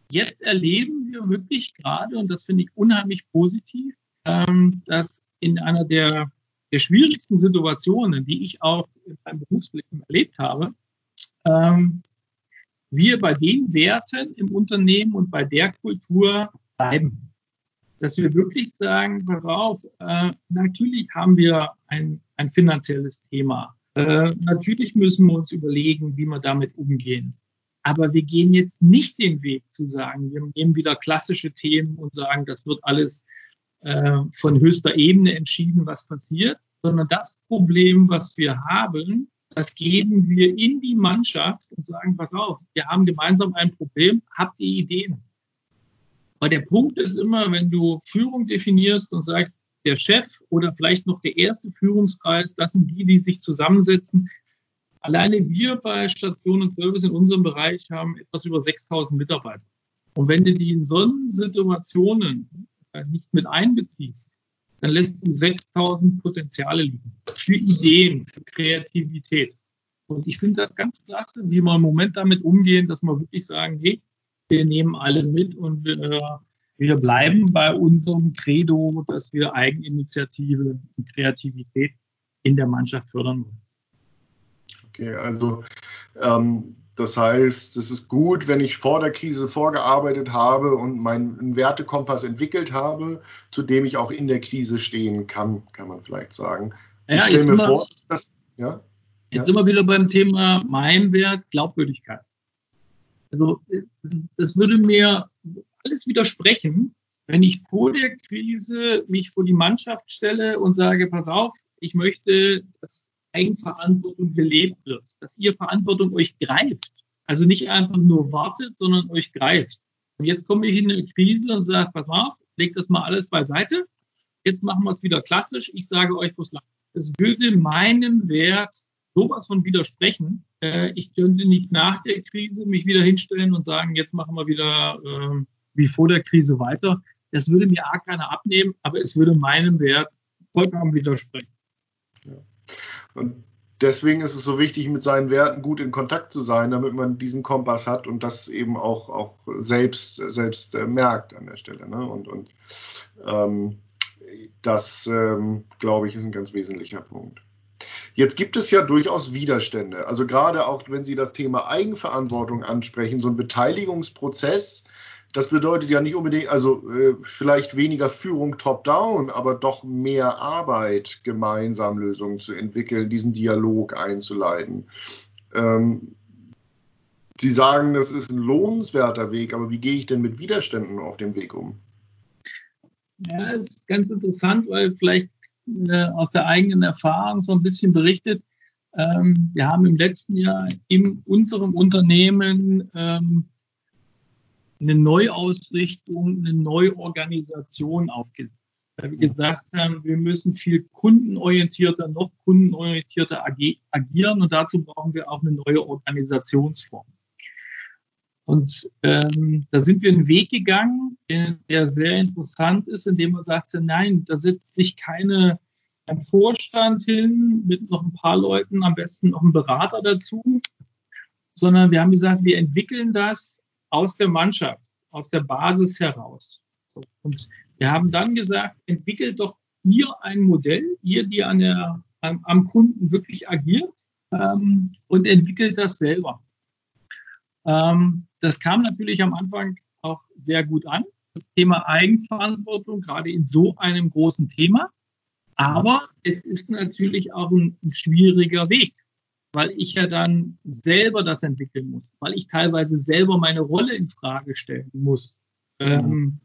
jetzt erleben wir wirklich gerade, und das finde ich unheimlich positiv, ähm, dass in einer der, der schwierigsten Situationen, die ich auch in meinem Berufsleben erlebt habe, ähm, wir bei den Werten im Unternehmen und bei der Kultur bleiben dass wir wirklich sagen, pass auf, äh, natürlich haben wir ein, ein finanzielles Thema. Äh, natürlich müssen wir uns überlegen, wie wir damit umgehen. Aber wir gehen jetzt nicht den Weg zu sagen, wir nehmen wieder klassische Themen und sagen, das wird alles äh, von höchster Ebene entschieden, was passiert, sondern das Problem, was wir haben, das geben wir in die Mannschaft und sagen, pass auf, wir haben gemeinsam ein Problem, habt ihr Ideen? Aber der Punkt ist immer, wenn du Führung definierst und sagst, der Chef oder vielleicht noch der erste Führungskreis, das sind die, die sich zusammensetzen. Alleine wir bei Station und Service in unserem Bereich haben etwas über 6000 Mitarbeiter. Und wenn du die in solchen Situationen äh, nicht mit einbeziehst, dann lässt du 6000 Potenziale liegen für Ideen, für Kreativität. Und ich finde das ganz klasse, wie wir im Moment damit umgehen, dass wir wirklich sagen, hey, wir nehmen alle mit und wir, wir bleiben bei unserem Credo, dass wir Eigeninitiative und Kreativität in der Mannschaft fördern wollen. Okay, also ähm, das heißt, es ist gut, wenn ich vor der Krise vorgearbeitet habe und meinen Wertekompass entwickelt habe, zu dem ich auch in der Krise stehen kann, kann man vielleicht sagen. Ja, ich stelle mir vor, dass ja. Jetzt ja. sind wir wieder beim Thema mein Wert, Glaubwürdigkeit. Also das würde mir alles widersprechen, wenn ich vor der Krise mich vor die Mannschaft stelle und sage, pass auf, ich möchte, dass Eigenverantwortung gelebt wird, dass ihr Verantwortung euch greift. Also nicht einfach nur wartet, sondern euch greift. Und jetzt komme ich in eine Krise und sage, pass auf, legt das mal alles beiseite. Jetzt machen wir es wieder klassisch. Ich sage euch, wo es lang. Es würde meinem Wert sowas von widersprechen. Äh, ich könnte nicht nach der Krise mich wieder hinstellen und sagen, jetzt machen wir wieder äh, wie vor der Krise weiter. Das würde mir A keiner abnehmen, aber es würde meinem Wert vollkommen widersprechen. Ja. Und deswegen ist es so wichtig, mit seinen Werten gut in Kontakt zu sein, damit man diesen Kompass hat und das eben auch, auch selbst, selbst äh, merkt an der Stelle. Ne? Und, und ähm, das, ähm, glaube ich, ist ein ganz wesentlicher Punkt. Jetzt gibt es ja durchaus Widerstände. Also gerade auch, wenn Sie das Thema Eigenverantwortung ansprechen, so ein Beteiligungsprozess, das bedeutet ja nicht unbedingt, also äh, vielleicht weniger Führung top-down, aber doch mehr Arbeit, gemeinsam Lösungen zu entwickeln, diesen Dialog einzuleiten. Ähm, Sie sagen, das ist ein lohnenswerter Weg, aber wie gehe ich denn mit Widerständen auf dem Weg um? Ja, ist ganz interessant, weil vielleicht äh, aus der eigenen Erfahrung so ein bisschen berichtet. Ähm, wir haben im letzten Jahr in unserem Unternehmen ähm, eine Neuausrichtung, eine Neuorganisation aufgesetzt. Weil wir gesagt haben, wir müssen viel kundenorientierter, noch kundenorientierter agieren und dazu brauchen wir auch eine neue Organisationsform. Und ähm, da sind wir einen Weg gegangen, der sehr interessant ist, indem man sagte, nein, da sitzt sich keine ein Vorstand hin mit noch ein paar Leuten, am besten noch ein Berater dazu, sondern wir haben gesagt, wir entwickeln das aus der Mannschaft, aus der Basis heraus. So. Und wir haben dann gesagt, entwickelt doch ihr ein Modell, ihr, die an der, am, am Kunden wirklich agiert, ähm, und entwickelt das selber. Ähm, das kam natürlich am Anfang auch sehr gut an. Das Thema Eigenverantwortung, gerade in so einem großen Thema. Aber es ist natürlich auch ein, ein schwieriger Weg weil ich ja dann selber das entwickeln muss, weil ich teilweise selber meine Rolle in Frage stellen muss. Mhm. Ähm,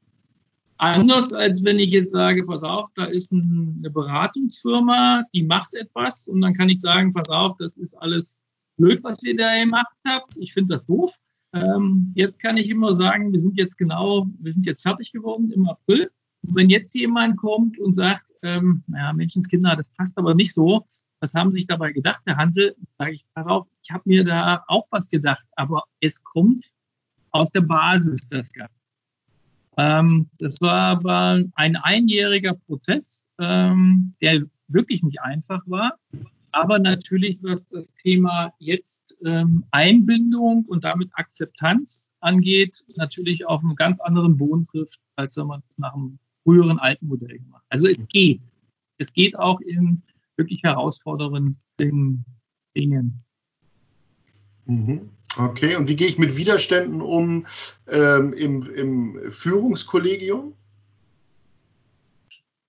anders als wenn ich jetzt sage, pass auf, da ist ein, eine Beratungsfirma, die macht etwas und dann kann ich sagen, pass auf, das ist alles blöd, was ihr da gemacht habt. Ich finde das doof. Ähm, jetzt kann ich immer sagen, wir sind jetzt genau, wir sind jetzt fertig geworden im April. Und wenn jetzt jemand kommt und sagt, ähm, naja, Menschenskinder, das passt aber nicht so, was haben sich dabei gedacht, der Handel? Sage ich, pass auf, ich habe mir da auch was gedacht, aber es kommt aus der Basis das Ganze. Ähm, das war aber ein einjähriger Prozess, ähm, der wirklich nicht einfach war, aber natürlich, was das Thema jetzt ähm, Einbindung und damit Akzeptanz angeht, natürlich auf einem ganz anderen Boden trifft, als wenn man es nach einem früheren alten Modell gemacht. Also es geht. Es geht auch in wirklich herausfordernden Dingen. Mhm. Okay, und wie gehe ich mit Widerständen um ähm, im, im Führungskollegium?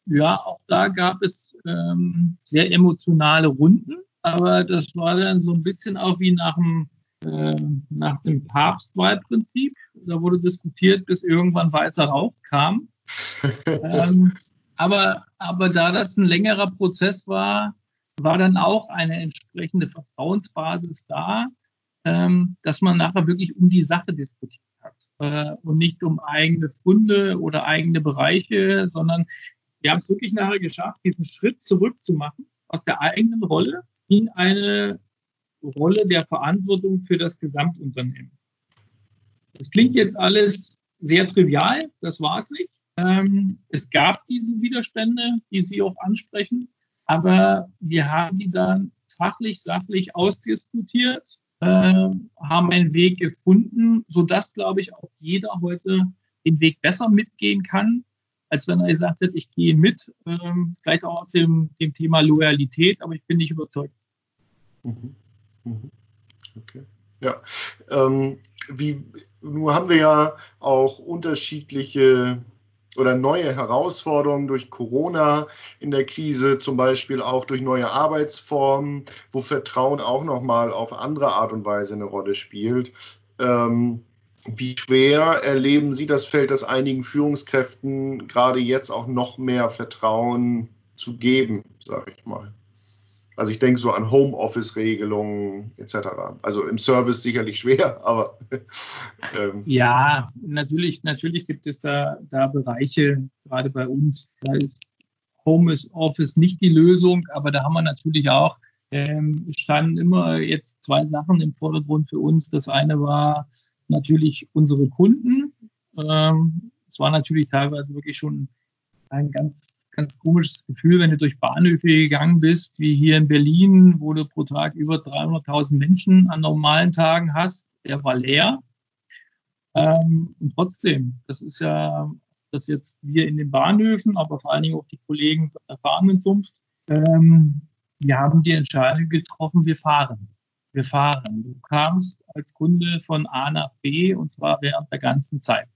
Ja, auch da gab es ähm, sehr emotionale Runden, aber das war dann so ein bisschen auch wie nach dem, äh, nach dem Papstwahlprinzip. Da wurde diskutiert, bis irgendwann weißer Rauch kam. ähm, aber, aber da das ein längerer Prozess war, war dann auch eine entsprechende Vertrauensbasis da, ähm, dass man nachher wirklich um die Sache diskutiert hat äh, und nicht um eigene Funde oder eigene Bereiche, sondern wir haben es wirklich nachher geschafft, diesen Schritt zurück zu machen aus der eigenen Rolle in eine Rolle der Verantwortung für das Gesamtunternehmen. Das klingt jetzt alles sehr trivial, das war es nicht. Ähm, es gab diese Widerstände, die Sie auch ansprechen, aber wir haben die dann fachlich, sachlich ausdiskutiert, äh, haben einen Weg gefunden, sodass, glaube ich, auch jeder heute den Weg besser mitgehen kann, als wenn er gesagt hätte, ich gehe mit, ähm, vielleicht auch aus dem, dem Thema Loyalität, aber ich bin nicht überzeugt. Mhm. Mhm. Okay. Ja. Ähm, wie, nun haben wir ja auch unterschiedliche oder neue Herausforderungen durch Corona in der Krise, zum Beispiel auch durch neue Arbeitsformen, wo Vertrauen auch nochmal auf andere Art und Weise eine Rolle spielt. Ähm, wie schwer erleben Sie das Feld, das einigen Führungskräften gerade jetzt auch noch mehr Vertrauen zu geben, sage ich mal? Also ich denke so an Homeoffice-Regelungen etc. Also im Service sicherlich schwer, aber ähm. ja, natürlich, natürlich gibt es da, da Bereiche, gerade bei uns, da ist Homeoffice nicht die Lösung, aber da haben wir natürlich auch ähm, standen immer jetzt zwei Sachen im Vordergrund für uns. Das eine war natürlich unsere Kunden. Ähm, es war natürlich teilweise wirklich schon ein ganz ganz komisches Gefühl, wenn du durch Bahnhöfe gegangen bist, wie hier in Berlin, wo du pro Tag über 300.000 Menschen an normalen Tagen hast. Der war leer. Ähm, und trotzdem, das ist ja, das jetzt wir in den Bahnhöfen, aber vor allen Dingen auch die Kollegen der Fahrendenzunft, ähm, wir haben die Entscheidung getroffen, wir fahren. Wir fahren. Du kamst als Kunde von A nach B und zwar während der ganzen Zeit.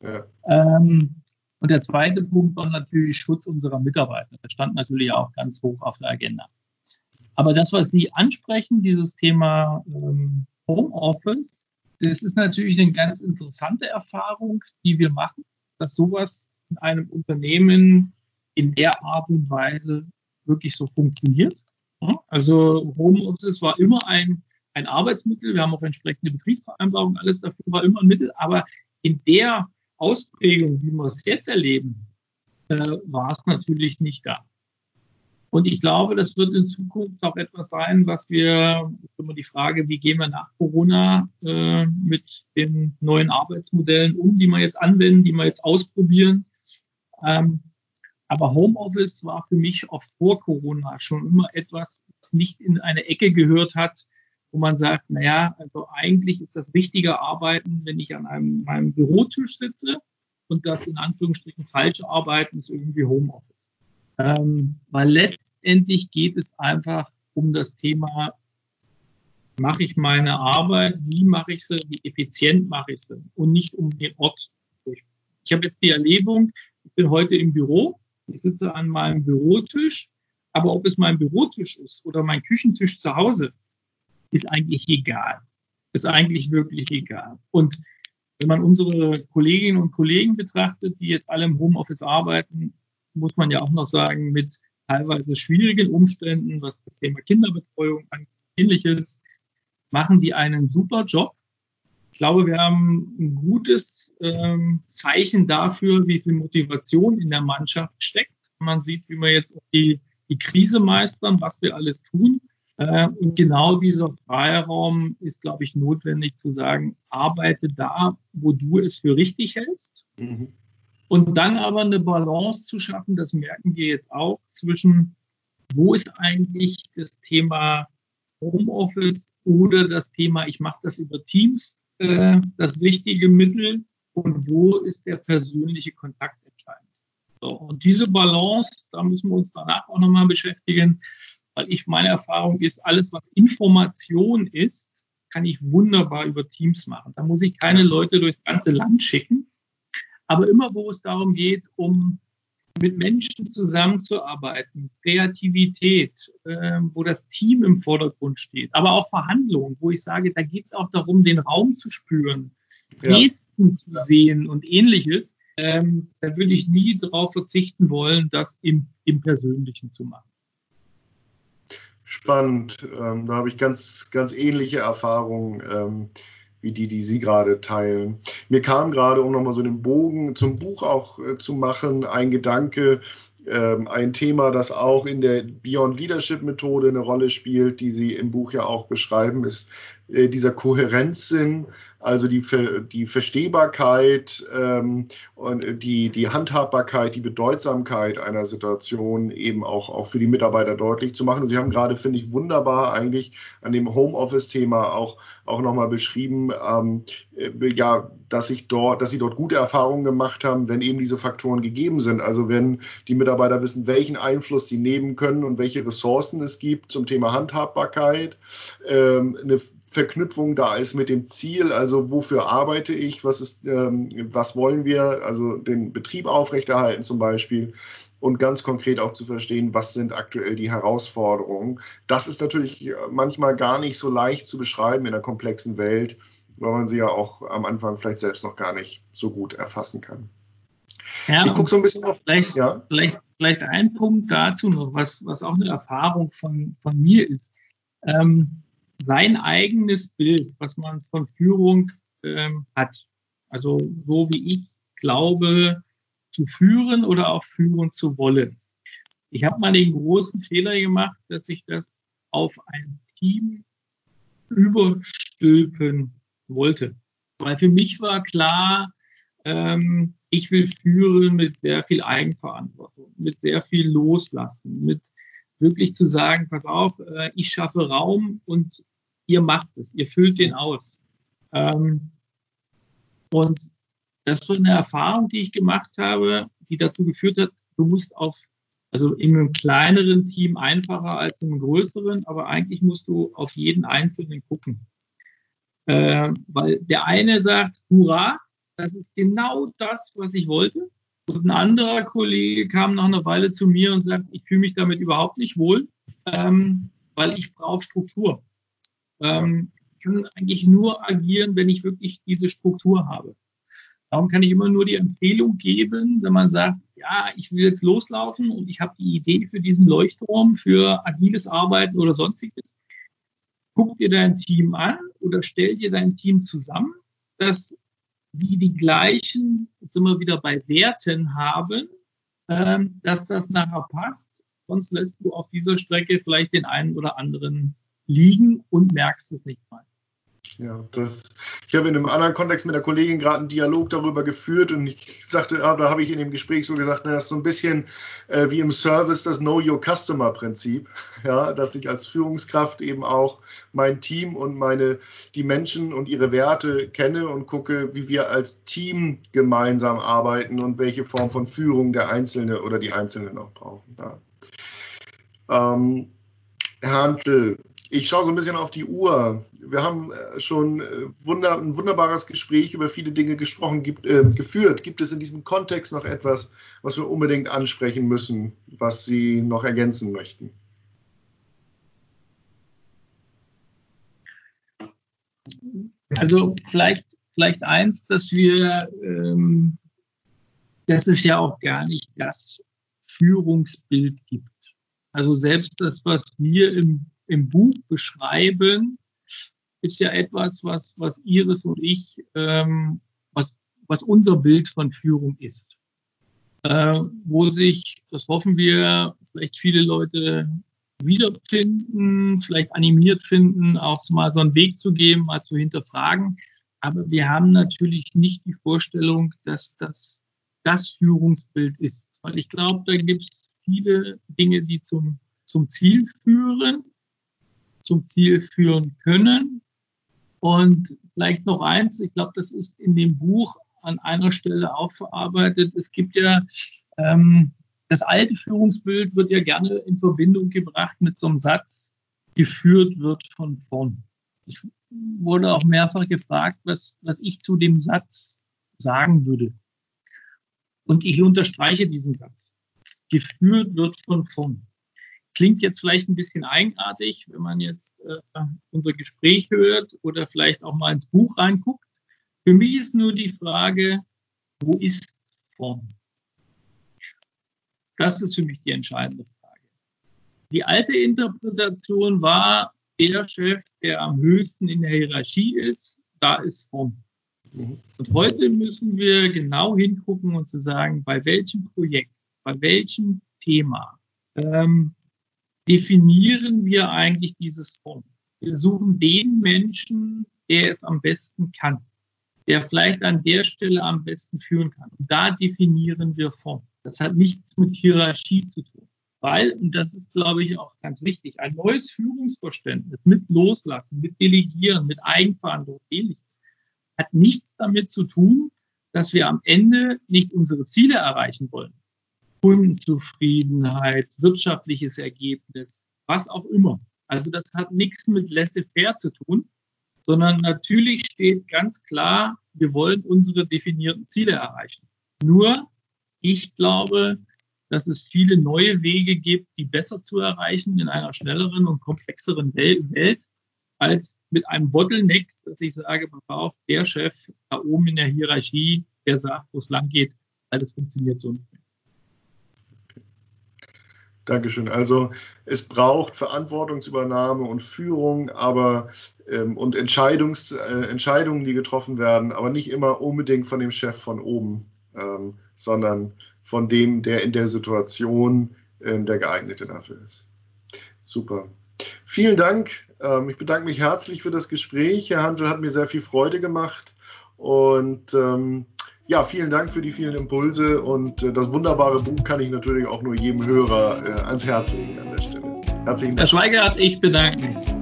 Ja. Ähm, und der zweite Punkt war natürlich Schutz unserer Mitarbeiter. Das stand natürlich auch ganz hoch auf der Agenda. Aber das, was Sie ansprechen, dieses Thema ähm, Homeoffice, das ist natürlich eine ganz interessante Erfahrung, die wir machen, dass sowas in einem Unternehmen in der Art und Weise wirklich so funktioniert. Also Homeoffice war immer ein, ein Arbeitsmittel. Wir haben auch entsprechende Betriebsvereinbarungen, alles dafür war immer ein Mittel. Aber in der Ausprägung, wie wir es jetzt erleben, äh, war es natürlich nicht da. Und ich glaube, das wird in Zukunft auch etwas sein, was wir, immer die Frage, wie gehen wir nach Corona äh, mit den neuen Arbeitsmodellen um, die wir jetzt anwenden, die wir jetzt ausprobieren. Ähm, aber Homeoffice war für mich auch vor Corona schon immer etwas, was nicht in eine Ecke gehört hat, wo man sagt, naja, also eigentlich ist das richtige Arbeiten, wenn ich an einem, meinem Bürotisch sitze und das in Anführungsstrichen falsche Arbeiten ist irgendwie Homeoffice. Ähm, weil letztendlich geht es einfach um das Thema, mache ich meine Arbeit, wie mache ich sie, wie effizient mache ich sie und nicht um den Ort. Ich habe jetzt die Erlebung, ich bin heute im Büro, ich sitze an meinem Bürotisch, aber ob es mein Bürotisch ist oder mein Küchentisch zu Hause, ist eigentlich egal. Ist eigentlich wirklich egal. Und wenn man unsere Kolleginnen und Kollegen betrachtet, die jetzt alle im Homeoffice arbeiten, muss man ja auch noch sagen, mit teilweise schwierigen Umständen, was das Thema Kinderbetreuung angeht, ähnliches, machen die einen super Job. Ich glaube, wir haben ein gutes ähm, Zeichen dafür, wie viel Motivation in der Mannschaft steckt. Man sieht, wie wir jetzt die, die Krise meistern, was wir alles tun. Äh, und genau dieser Freiraum ist, glaube ich, notwendig zu sagen, arbeite da, wo du es für richtig hältst. Mhm. Und dann aber eine Balance zu schaffen, das merken wir jetzt auch, zwischen wo ist eigentlich das Thema Homeoffice oder das Thema, ich mache das über Teams, äh, das richtige Mittel und wo ist der persönliche Kontakt entscheidend. So, und diese Balance, da müssen wir uns danach auch nochmal beschäftigen, weil ich meine Erfahrung ist, alles, was Information ist, kann ich wunderbar über Teams machen. Da muss ich keine Leute durchs ganze Land schicken, aber immer, wo es darum geht, um mit Menschen zusammenzuarbeiten, Kreativität, äh, wo das Team im Vordergrund steht, aber auch Verhandlungen, wo ich sage, da geht es auch darum, den Raum zu spüren. Gesten zu sehen und ähnliches. Ähm, da würde ich nie darauf verzichten wollen, das im, im Persönlichen zu machen. Spannend. Ähm, da habe ich ganz, ganz ähnliche Erfahrungen. Ähm, wie die, die Sie gerade teilen. Mir kam gerade, um nochmal so den Bogen zum Buch auch äh, zu machen, ein Gedanke, äh, ein Thema, das auch in der Beyond Leadership Methode eine Rolle spielt, die Sie im Buch ja auch beschreiben, ist äh, dieser Kohärenzsinn also die, die Verstehbarkeit ähm, und die, die Handhabbarkeit, die Bedeutsamkeit einer Situation eben auch, auch für die Mitarbeiter deutlich zu machen. Und Sie haben gerade, finde ich, wunderbar eigentlich an dem Homeoffice-Thema auch, auch nochmal beschrieben, ähm, äh, ja, dass, ich dort, dass Sie dort gute Erfahrungen gemacht haben, wenn eben diese Faktoren gegeben sind. Also wenn die Mitarbeiter wissen, welchen Einfluss sie nehmen können und welche Ressourcen es gibt zum Thema Handhabbarkeit, ähm, eine Verknüpfung da ist mit dem Ziel, also wofür arbeite ich, was ist, ähm, was wollen wir, also den Betrieb aufrechterhalten zum Beispiel und ganz konkret auch zu verstehen, was sind aktuell die Herausforderungen. Das ist natürlich manchmal gar nicht so leicht zu beschreiben in einer komplexen Welt, weil man sie ja auch am Anfang vielleicht selbst noch gar nicht so gut erfassen kann. Ja, ich gucke so ein bisschen auf. Vielleicht, ja? vielleicht, vielleicht ein Punkt dazu noch, was, was auch eine Erfahrung von, von mir ist. Ähm, sein eigenes Bild, was man von Führung ähm, hat. Also so wie ich glaube, zu führen oder auch führen zu wollen. Ich habe mal den großen Fehler gemacht, dass ich das auf ein Team überstülpen wollte. Weil für mich war klar, ähm, ich will führen mit sehr viel Eigenverantwortung, mit sehr viel Loslassen, mit wirklich zu sagen, pass auf, äh, ich schaffe Raum und ihr macht es, ihr füllt den aus. Ähm, und das war eine Erfahrung, die ich gemacht habe, die dazu geführt hat, du musst auf, also in einem kleineren Team einfacher als in einem größeren, aber eigentlich musst du auf jeden Einzelnen gucken. Äh, weil der eine sagt, hurra, das ist genau das, was ich wollte. Und ein anderer Kollege kam nach einer Weile zu mir und sagt, ich fühle mich damit überhaupt nicht wohl, ähm, weil ich brauche Struktur. Ähm, kann eigentlich nur agieren, wenn ich wirklich diese Struktur habe. Darum kann ich immer nur die Empfehlung geben, wenn man sagt, ja, ich will jetzt loslaufen und ich habe die Idee für diesen Leuchtturm, für agiles Arbeiten oder sonstiges. Guck dir dein Team an oder stell dir dein Team zusammen, dass sie die gleichen, jetzt sind wir wieder bei Werten haben, ähm, dass das nachher passt. Sonst lässt du auf dieser Strecke vielleicht den einen oder anderen liegen und merkst es nicht mal. Ja, das, ich habe in einem anderen Kontext mit einer Kollegin gerade einen Dialog darüber geführt und ich sagte, ah, da habe ich in dem Gespräch so gesagt, na, das ist so ein bisschen äh, wie im Service das Know Your Customer Prinzip, ja, dass ich als Führungskraft eben auch mein Team und meine, die Menschen und ihre Werte kenne und gucke, wie wir als Team gemeinsam arbeiten und welche Form von Führung der Einzelne oder die Einzelnen auch brauchen. Ja. Ähm, Herr Hantel, ich schaue so ein bisschen auf die Uhr. Wir haben äh, schon äh, wunder, ein wunderbares Gespräch über viele Dinge gesprochen, gibt, äh, geführt. Gibt es in diesem Kontext noch etwas, was wir unbedingt ansprechen müssen, was Sie noch ergänzen möchten? Also vielleicht, vielleicht eins, dass wir, ähm, dass es ja auch gar nicht das Führungsbild gibt. Also selbst das, was wir im im Buch beschreiben, ist ja etwas, was, was Iris und ich, ähm, was, was unser Bild von Führung ist. Äh, wo sich, das hoffen wir, vielleicht viele Leute wiederfinden, vielleicht animiert finden, auch mal so einen Weg zu geben, mal zu hinterfragen. Aber wir haben natürlich nicht die Vorstellung, dass das das Führungsbild ist. Weil ich glaube, da gibt es viele Dinge, die zum, zum Ziel führen zum Ziel führen können. Und vielleicht noch eins, ich glaube, das ist in dem Buch an einer Stelle auch verarbeitet. Es gibt ja ähm, das alte Führungsbild wird ja gerne in Verbindung gebracht mit so einem Satz, geführt wird von vorn. Ich wurde auch mehrfach gefragt, was, was ich zu dem Satz sagen würde. Und ich unterstreiche diesen Satz. Geführt wird von vorn. Klingt jetzt vielleicht ein bisschen eigenartig, wenn man jetzt äh, unser Gespräch hört oder vielleicht auch mal ins Buch reinguckt. Für mich ist nur die Frage, wo ist vorn? Das ist für mich die entscheidende Frage. Die alte Interpretation war, der Chef, der am höchsten in der Hierarchie ist, da ist vorn. Mhm. Und heute müssen wir genau hingucken und zu sagen, bei welchem Projekt, bei welchem Thema ähm, definieren wir eigentlich dieses Form? Wir suchen den Menschen, der es am besten kann, der vielleicht an der Stelle am besten führen kann. Und da definieren wir Form. Das hat nichts mit Hierarchie zu tun. Weil, und das ist, glaube ich, auch ganz wichtig, ein neues Führungsverständnis mit Loslassen, mit Delegieren, mit Eigenverantwortung, ähnliches, hat nichts damit zu tun, dass wir am Ende nicht unsere Ziele erreichen wollen. Kundenzufriedenheit, wirtschaftliches Ergebnis, was auch immer. Also das hat nichts mit laissez-faire zu tun, sondern natürlich steht ganz klar, wir wollen unsere definierten Ziele erreichen. Nur, ich glaube, dass es viele neue Wege gibt, die besser zu erreichen in einer schnelleren und komplexeren Welt, als mit einem Bottleneck, dass ich sage, pass auf, der Chef da oben in der Hierarchie, der sagt, wo es lang geht, weil das funktioniert so nicht mehr. Dankeschön. Also es braucht Verantwortungsübernahme und Führung, aber ähm, und Entscheidungs, äh, Entscheidungen, die getroffen werden, aber nicht immer unbedingt von dem Chef von oben, ähm, sondern von dem, der in der Situation äh, der geeignete dafür ist. Super. Vielen Dank. Ähm, ich bedanke mich herzlich für das Gespräch. Herr Handel hat mir sehr viel Freude gemacht und ähm, ja, vielen Dank für die vielen Impulse und äh, das wunderbare Buch kann ich natürlich auch nur jedem Hörer äh, ans Herz legen an der Stelle. Herzlichen Dank. Herr Schweigert, ich bedanke mich.